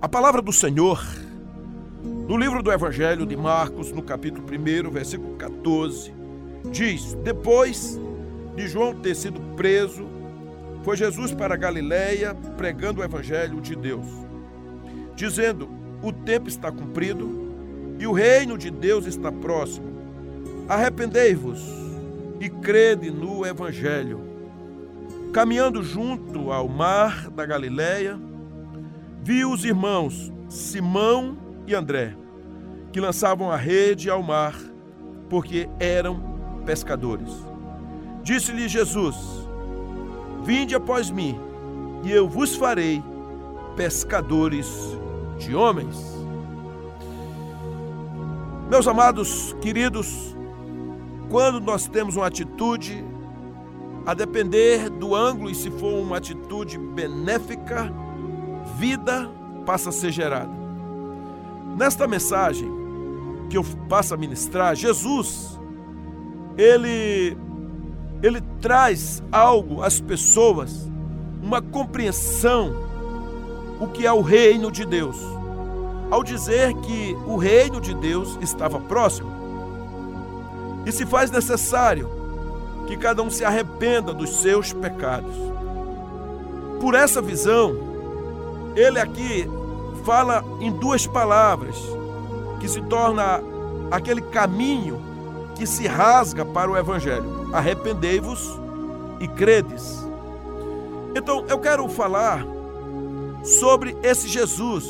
A palavra do Senhor, no livro do Evangelho de Marcos, no capítulo 1, versículo 14, diz: Depois de João ter sido preso, foi Jesus para Galiléia pregando o Evangelho de Deus, dizendo: O tempo está cumprido e o reino de Deus está próximo. Arrependei-vos e crede no Evangelho. Caminhando junto ao mar da Galiléia, viu os irmãos Simão e André, que lançavam a rede ao mar, porque eram pescadores. Disse-lhe Jesus: Vinde após mim, e eu vos farei pescadores de homens. Meus amados, queridos, quando nós temos uma atitude, a depender do ângulo e se for uma atitude benéfica, vida passa a ser gerada. Nesta mensagem que eu passo a ministrar, Jesus, ele, ele traz algo às pessoas, uma compreensão, o que é o reino de Deus. Ao dizer que o reino de Deus estava próximo, e se faz necessário que cada um se arrependa dos seus pecados. Por essa visão, ele aqui fala em duas palavras que se torna aquele caminho que se rasga para o evangelho: arrependei-vos e credes. Então, eu quero falar sobre esse Jesus,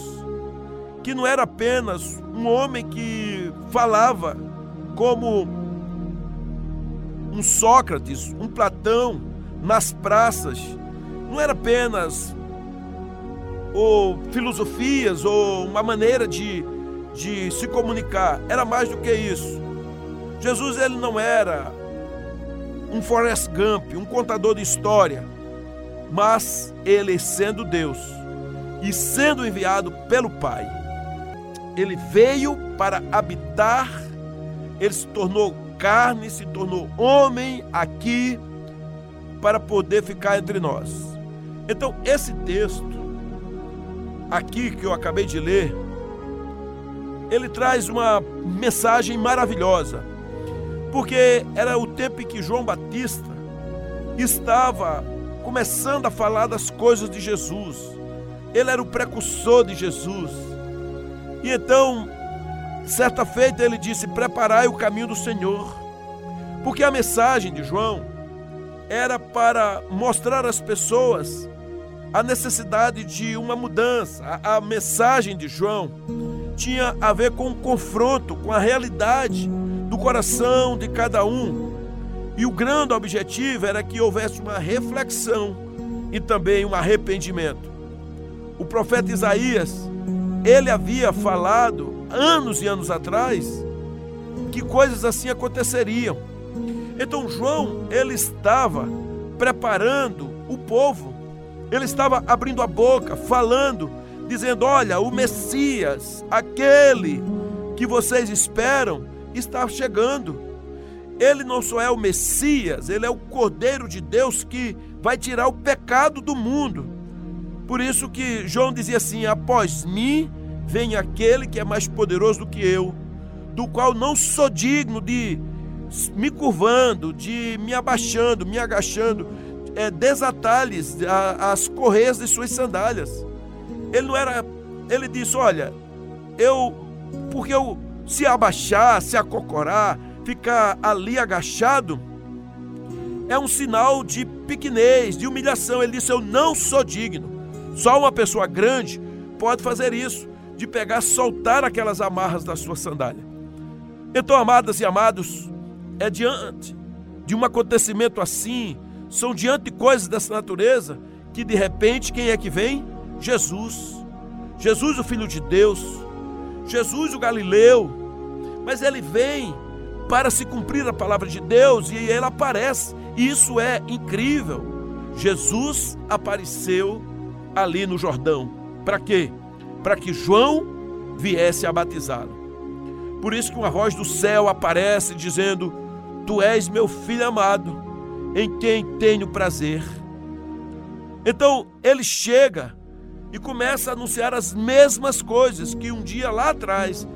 que não era apenas um homem que falava como um Sócrates, um Platão nas praças, não era apenas ou filosofias, ou uma maneira de, de se comunicar. Era mais do que isso. Jesus ele não era um Forrest Gump, um contador de história, mas ele sendo Deus e sendo enviado pelo Pai, ele veio para habitar, ele se tornou carne, se tornou homem aqui para poder ficar entre nós. Então, esse texto aqui que eu acabei de ler, ele traz uma mensagem maravilhosa, porque era o tempo em que João Batista estava começando a falar das coisas de Jesus. Ele era o precursor de Jesus. E então, certa feita, ele disse: Preparai o caminho do Senhor. Porque a mensagem de João era para mostrar às pessoas a necessidade de uma mudança. A, a, mensagem de João tinha a ver com o confronto com a realidade do coração de cada um. E o grande objetivo era que houvesse uma reflexão e também um arrependimento. O profeta Isaías, ele havia falado anos e anos atrás que coisas assim aconteceriam. Então João, ele estava preparando o povo ele estava abrindo a boca, falando, dizendo: Olha, o Messias, aquele que vocês esperam, está chegando. Ele não só é o Messias, ele é o Cordeiro de Deus que vai tirar o pecado do mundo. Por isso que João dizia assim: Após mim vem aquele que é mais poderoso do que eu, do qual não sou digno de me curvando, de me abaixando, me agachando é, desatar-lhes as correias de suas sandálias. Ele não era. Ele disse: Olha, eu. Porque eu se abaixar, se acocorar, ficar ali agachado, é um sinal de pequenez, de humilhação. Ele disse: Eu não sou digno. Só uma pessoa grande pode fazer isso, de pegar, soltar aquelas amarras da sua sandália. Então, amadas e amados, é diante de um acontecimento assim, são diante de coisas dessa natureza que de repente quem é que vem? Jesus. Jesus, o Filho de Deus. Jesus, o Galileu. Mas ele vem para se cumprir a palavra de Deus e ele aparece. E isso é incrível. Jesus apareceu ali no Jordão. Para quê? Para que João viesse a batizá-lo. Por isso que uma voz do céu aparece dizendo: Tu és meu filho amado em quem tenho prazer. Então ele chega e começa a anunciar as mesmas coisas que um dia lá atrás,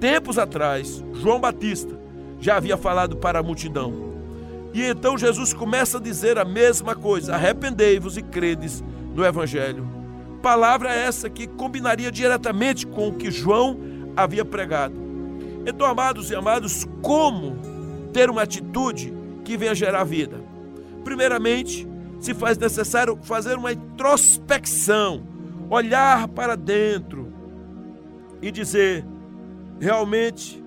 tempos atrás, João Batista já havia falado para a multidão. E então Jesus começa a dizer a mesma coisa: arrependei-vos e credes no Evangelho. Palavra essa que combinaria diretamente com o que João havia pregado. Então, amados e amados, como ter uma atitude que venha gerar vida? Primeiramente, se faz necessário fazer uma introspecção, olhar para dentro e dizer: realmente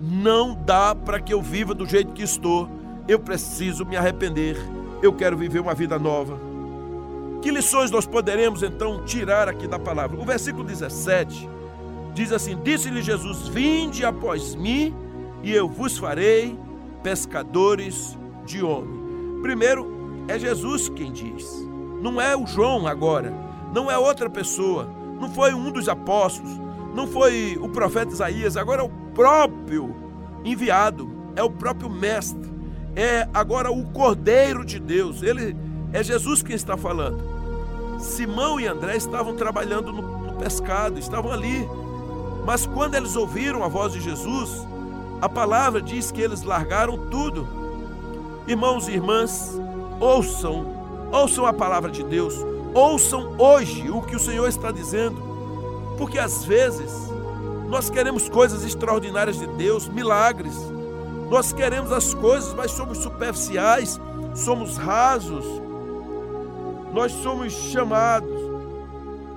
não dá para que eu viva do jeito que estou, eu preciso me arrepender, eu quero viver uma vida nova. Que lições nós poderemos então tirar aqui da palavra? O versículo 17 diz assim: Disse-lhe Jesus: Vinde após mim, e eu vos farei pescadores de homem. Primeiro, é Jesus quem diz, não é o João agora, não é outra pessoa, não foi um dos apóstolos, não foi o profeta Isaías, agora é o próprio enviado, é o próprio mestre, é agora o Cordeiro de Deus, ele é Jesus quem está falando. Simão e André estavam trabalhando no, no pescado, estavam ali, mas quando eles ouviram a voz de Jesus, a palavra diz que eles largaram tudo. Irmãos e irmãs, ouçam, ouçam a palavra de Deus, ouçam hoje o que o Senhor está dizendo, porque às vezes nós queremos coisas extraordinárias de Deus, milagres, nós queremos as coisas, mas somos superficiais, somos rasos, nós somos chamados,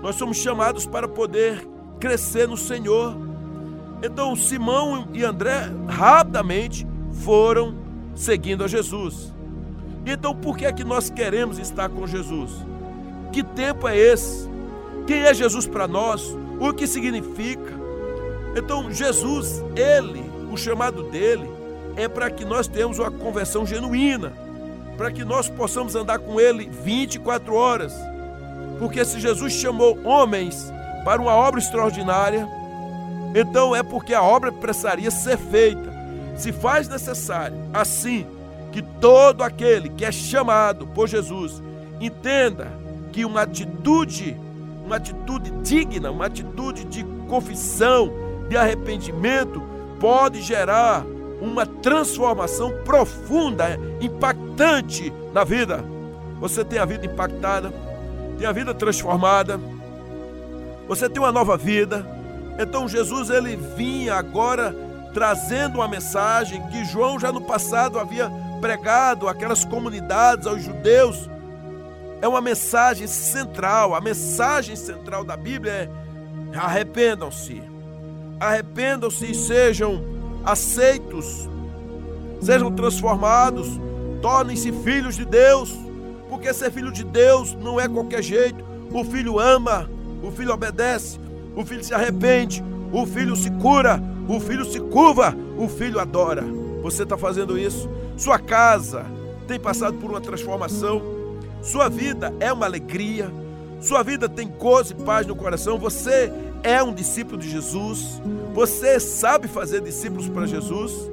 nós somos chamados para poder crescer no Senhor. Então Simão e André rapidamente foram seguindo a Jesus. Então por que é que nós queremos estar com Jesus? Que tempo é esse? Quem é Jesus para nós? O que significa? Então Jesus, ele, o chamado dele, é para que nós tenhamos uma conversão genuína, para que nós possamos andar com ele 24 horas. Porque se Jesus chamou homens para uma obra extraordinária, então é porque a obra precisaria ser feita. Se faz necessário, assim, que todo aquele que é chamado por Jesus entenda que uma atitude, uma atitude digna, uma atitude de confissão, de arrependimento, pode gerar uma transformação profunda, impactante na vida. Você tem a vida impactada, tem a vida transformada, você tem uma nova vida. Então Jesus ele vinha agora trazendo uma mensagem que João já no passado havia pregado àquelas comunidades, aos judeus, é uma mensagem central. A mensagem central da Bíblia é: arrependam-se, arrependam-se e sejam aceitos, sejam transformados, tornem-se filhos de Deus, porque ser filho de Deus não é qualquer jeito. O filho ama, o filho obedece, o filho se arrepende, o filho se cura, o filho se curva, o filho adora. Você está fazendo isso? Sua casa tem passado por uma transformação. Sua vida é uma alegria. Sua vida tem gozo e paz no coração. Você é um discípulo de Jesus. Você sabe fazer discípulos para Jesus.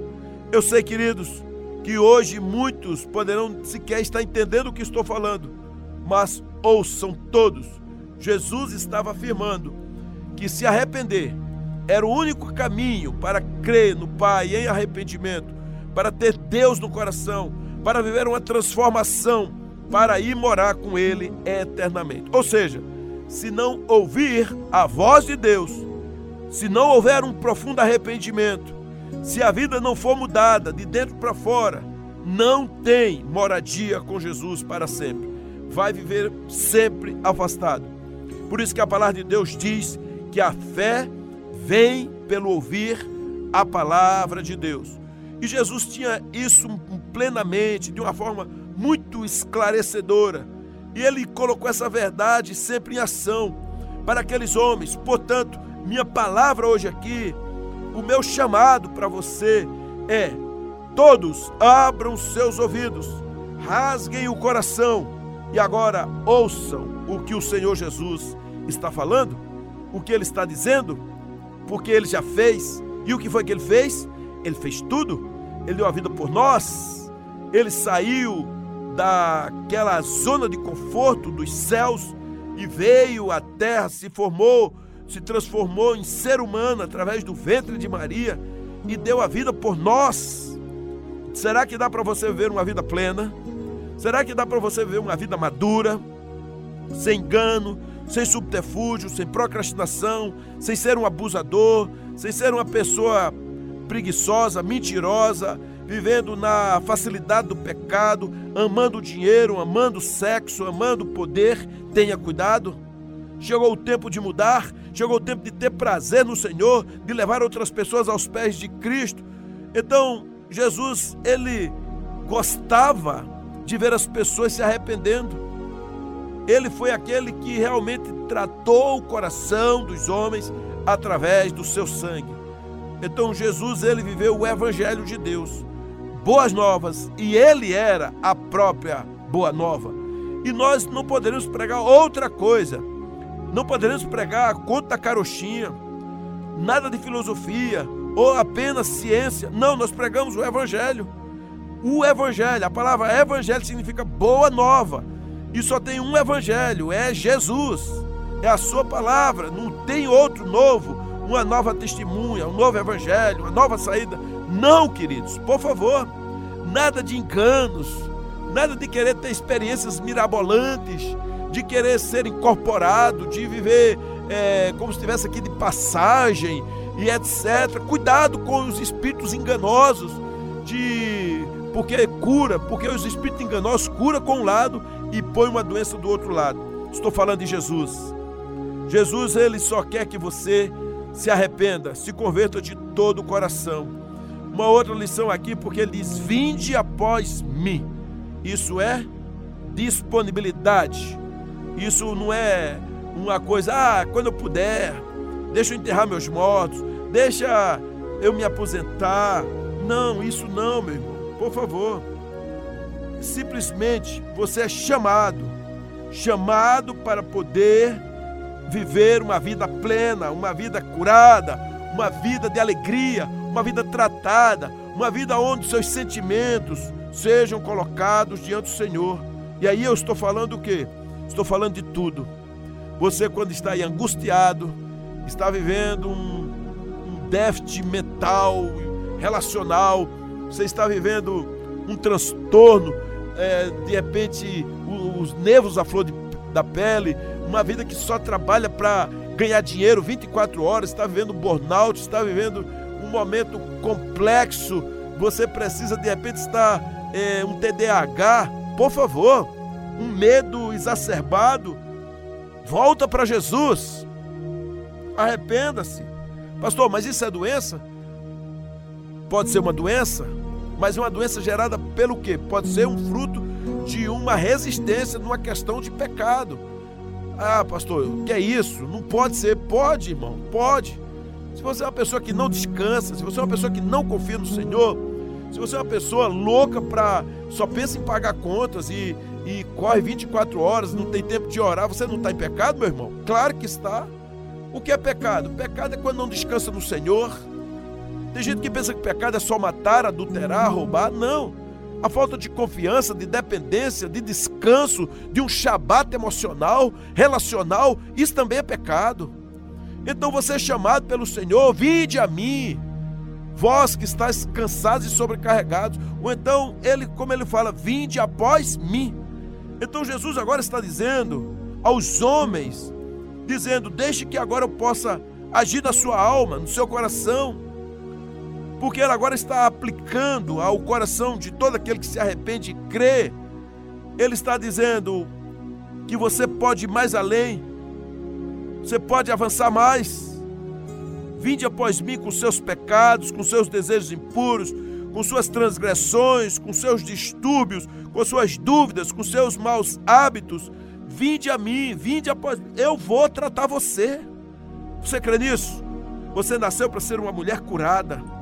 Eu sei, queridos, que hoje muitos poderão sequer estar entendendo o que estou falando, mas ouçam todos. Jesus estava afirmando que se arrepender era o único caminho para crer no Pai em arrependimento para ter Deus no coração, para viver uma transformação, para ir morar com Ele eternamente. Ou seja, se não ouvir a voz de Deus, se não houver um profundo arrependimento, se a vida não for mudada de dentro para fora, não tem moradia com Jesus para sempre. Vai viver sempre afastado. Por isso que a palavra de Deus diz que a fé vem pelo ouvir a palavra de Deus. E Jesus tinha isso plenamente, de uma forma muito esclarecedora. E ele colocou essa verdade sempre em ação para aqueles homens. Portanto, minha palavra hoje aqui, o meu chamado para você é: todos abram seus ouvidos, rasguem o coração e agora ouçam o que o Senhor Jesus está falando, o que ele está dizendo, porque ele já fez. E o que foi que ele fez? Ele fez tudo, ele deu a vida por nós, ele saiu daquela zona de conforto dos céus e veio à terra, se formou, se transformou em ser humano através do ventre de Maria e deu a vida por nós. Será que dá para você viver uma vida plena? Será que dá para você viver uma vida madura, sem engano, sem subterfúgio, sem procrastinação, sem ser um abusador, sem ser uma pessoa preguiçosa, mentirosa, vivendo na facilidade do pecado, amando o dinheiro, amando o sexo, amando o poder? Tenha cuidado. Chegou o tempo de mudar, chegou o tempo de ter prazer no Senhor, de levar outras pessoas aos pés de Cristo. Então, Jesus, ele gostava de ver as pessoas se arrependendo. Ele foi aquele que realmente tratou o coração dos homens através do seu sangue. Então Jesus ele viveu o evangelho de Deus, boas novas, e ele era a própria boa nova. E nós não poderemos pregar outra coisa. Não poderemos pregar conta carochinha, nada de filosofia ou apenas ciência. Não, nós pregamos o evangelho. O evangelho, a palavra evangelho significa boa nova. E só tem um evangelho, é Jesus. É a sua palavra, não tem outro novo, uma nova testemunha, um novo evangelho, uma nova saída. Não, queridos, por favor, nada de enganos, nada de querer ter experiências mirabolantes, de querer ser incorporado, de viver é, como se estivesse aqui de passagem e etc. Cuidado com os espíritos enganosos, de porque cura, porque os espíritos enganosos cura com um lado e põe uma doença do outro lado. Estou falando de Jesus. Jesus, ele só quer que você se arrependa, se converta de todo o coração. Uma outra lição aqui, porque ele diz: Vinde após mim. Isso é disponibilidade. Isso não é uma coisa, ah, quando eu puder, deixa eu enterrar meus mortos, deixa eu me aposentar. Não, isso não, meu irmão. Por favor simplesmente você é chamado, chamado para poder viver uma vida plena, uma vida curada, uma vida de alegria, uma vida tratada, uma vida onde seus sentimentos sejam colocados diante do Senhor. E aí eu estou falando o quê? Estou falando de tudo. Você quando está aí angustiado, está vivendo um, um déficit mental, relacional, você está vivendo um transtorno, é, de repente, os nervos à flor de, da pele, uma vida que só trabalha para ganhar dinheiro 24 horas, está vivendo burnout, está vivendo um momento complexo, você precisa de repente estar é, um TDAH, por favor, um medo exacerbado, volta para Jesus, arrependa-se. Pastor, mas isso é doença? Pode ser uma doença? Mas uma doença gerada pelo quê? Pode ser um fruto de uma resistência numa questão de pecado. Ah, pastor, o que é isso? Não pode ser. Pode, irmão, pode. Se você é uma pessoa que não descansa, se você é uma pessoa que não confia no Senhor, se você é uma pessoa louca para só pensa em pagar contas e, e corre 24 horas, não tem tempo de orar, você não está em pecado, meu irmão? Claro que está. O que é pecado? Pecado é quando não descansa no Senhor, tem gente que pensa que pecado é só matar, adulterar, roubar. Não. A falta de confiança, de dependência, de descanso, de um shabat emocional, relacional, isso também é pecado. Então você é chamado pelo Senhor, vinde a mim, vós que estáis cansados e sobrecarregados. Ou então, ele, como ele fala, vinde após mim. Então Jesus agora está dizendo aos homens, dizendo: deixe que agora eu possa agir na sua alma, no seu coração porque ela agora está aplicando ao coração de todo aquele que se arrepende e crê. Ele está dizendo que você pode ir mais além, você pode avançar mais. Vinde após mim com seus pecados, com seus desejos impuros, com suas transgressões, com seus distúrbios, com suas dúvidas, com seus maus hábitos. Vinde a mim, vinde após mim. Eu vou tratar você. Você crê nisso? Você nasceu para ser uma mulher curada.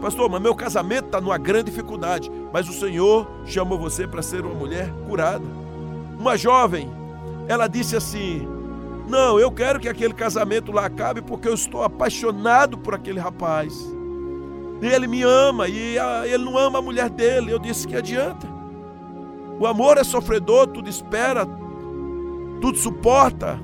Pastor, mas meu casamento está numa grande dificuldade. Mas o Senhor chamou você para ser uma mulher curada. Uma jovem, ela disse assim: Não, eu quero que aquele casamento lá acabe porque eu estou apaixonado por aquele rapaz. E ele me ama e ele não ama a mulher dele. Eu disse que adianta. O amor é sofredor, tudo espera, tudo suporta.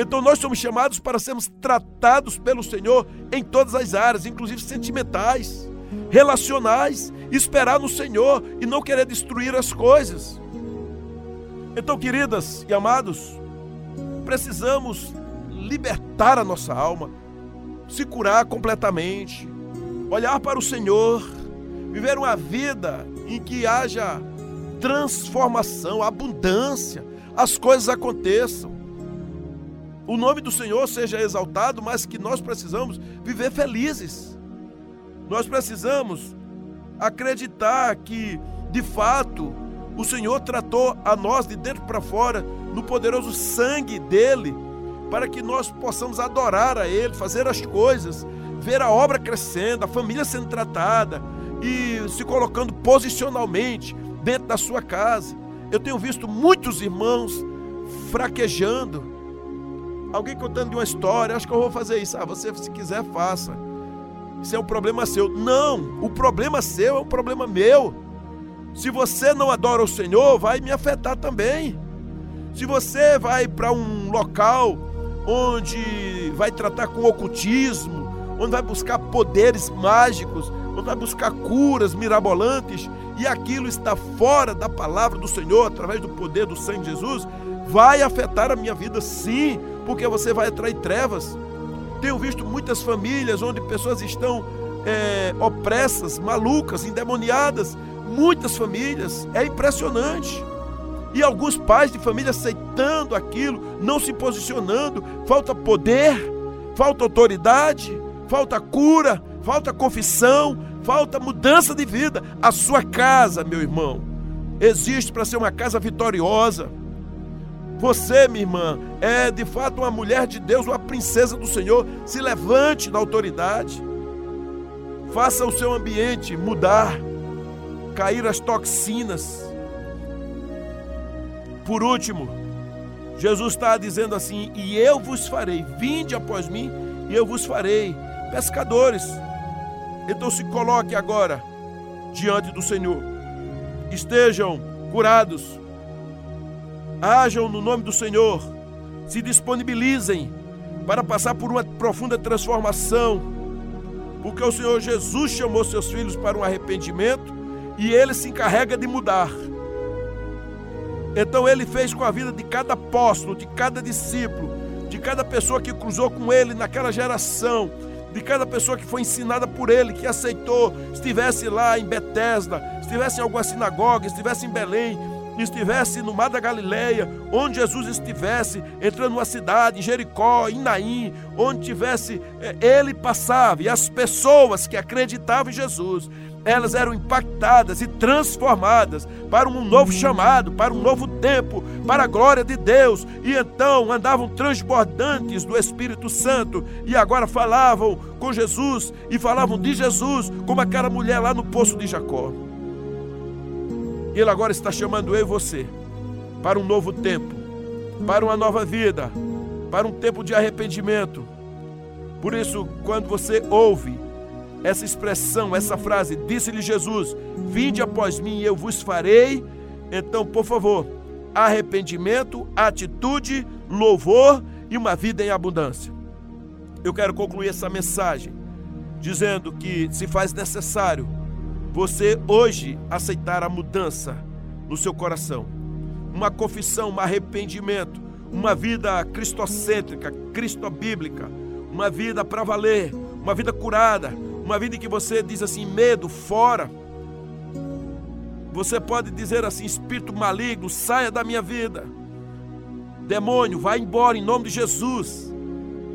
Então nós somos chamados para sermos tratados pelo Senhor em todas as áreas, inclusive sentimentais, relacionais, esperar no Senhor e não querer destruir as coisas. Então, queridas e amados, precisamos libertar a nossa alma, se curar completamente, olhar para o Senhor, viver uma vida em que haja transformação, abundância, as coisas aconteçam. O nome do Senhor seja exaltado, mas que nós precisamos viver felizes. Nós precisamos acreditar que, de fato, o Senhor tratou a nós de dentro para fora no poderoso sangue dele, para que nós possamos adorar a Ele, fazer as coisas, ver a obra crescendo, a família sendo tratada e se colocando posicionalmente dentro da sua casa. Eu tenho visto muitos irmãos fraquejando. Alguém contando de uma história, acho que eu vou fazer isso. Ah, você se quiser, faça. Isso é um problema seu. Não, o problema seu é um problema meu. Se você não adora o Senhor, vai me afetar também. Se você vai para um local onde vai tratar com ocultismo, onde vai buscar poderes mágicos, onde vai buscar curas mirabolantes, e aquilo está fora da palavra do Senhor, através do poder do sangue de Jesus, vai afetar a minha vida sim, porque você vai atrair trevas. Tenho visto muitas famílias onde pessoas estão é, opressas, malucas, endemoniadas. Muitas famílias, é impressionante. E alguns pais de família aceitando aquilo, não se posicionando, falta poder, falta autoridade, falta cura, falta confissão, falta mudança de vida. A sua casa, meu irmão, existe para ser uma casa vitoriosa. Você, minha irmã, é de fato uma mulher de Deus, uma princesa do Senhor. Se levante na autoridade. Faça o seu ambiente mudar, cair as toxinas. Por último, Jesus está dizendo assim: E eu vos farei, vinde após mim, e eu vos farei pescadores. Então se coloque agora diante do Senhor. Estejam curados. Hajam no nome do Senhor. Se disponibilizem para passar por uma profunda transformação. Porque o Senhor Jesus chamou seus filhos para um arrependimento e ele se encarrega de mudar. Então ele fez com a vida de cada apóstolo, de cada discípulo, de cada pessoa que cruzou com ele naquela geração de cada pessoa que foi ensinada por ele, que aceitou, estivesse lá em Betesda, estivesse em alguma sinagoga, estivesse em Belém, estivesse no mar da Galileia, onde Jesus estivesse, entrando numa cidade, em Jericó, em Naim, onde tivesse, eh, ele passava, e as pessoas que acreditavam em Jesus, elas eram impactadas e transformadas para um novo chamado, para um novo tempo, para a glória de Deus. E então andavam transbordantes do Espírito Santo e agora falavam com Jesus e falavam de Jesus, como aquela mulher lá no poço de Jacó. E Ele agora está chamando eu e você para um novo tempo, para uma nova vida, para um tempo de arrependimento. Por isso, quando você ouve essa expressão, essa frase, disse-lhe Jesus: Vinde após mim e eu vos farei. Então, por favor, arrependimento, atitude, louvor e uma vida em abundância. Eu quero concluir essa mensagem dizendo que se faz necessário você hoje aceitar a mudança no seu coração, uma confissão, um arrependimento, uma vida cristocêntrica, cristobíblica, uma vida para valer, uma vida curada, uma vida em que você diz assim: medo, fora. Você pode dizer assim: espírito maligno, saia da minha vida. Demônio, vá embora em nome de Jesus.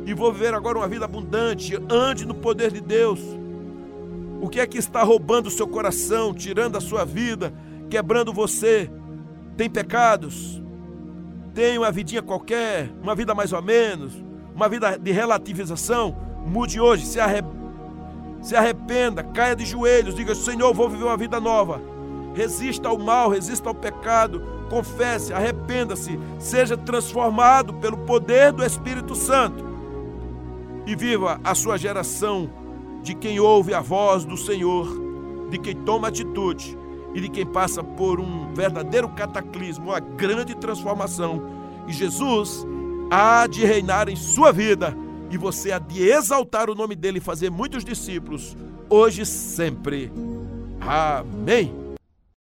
E vou viver agora uma vida abundante. Ande no poder de Deus. O que é que está roubando o seu coração, tirando a sua vida, quebrando você? Tem pecados? Tem uma vidinha qualquer, uma vida mais ou menos, uma vida de relativização? Mude hoje, se arrependa se arrependa, caia de joelhos, diga: Senhor, vou viver uma vida nova. Resista ao mal, resista ao pecado, confesse, arrependa-se, seja transformado pelo poder do Espírito Santo e viva a sua geração de quem ouve a voz do Senhor, de quem toma atitude e de quem passa por um verdadeiro cataclismo, uma grande transformação E Jesus há de reinar em sua vida e você há de exaltar o nome dele e fazer muitos discípulos, hoje e sempre. Amém.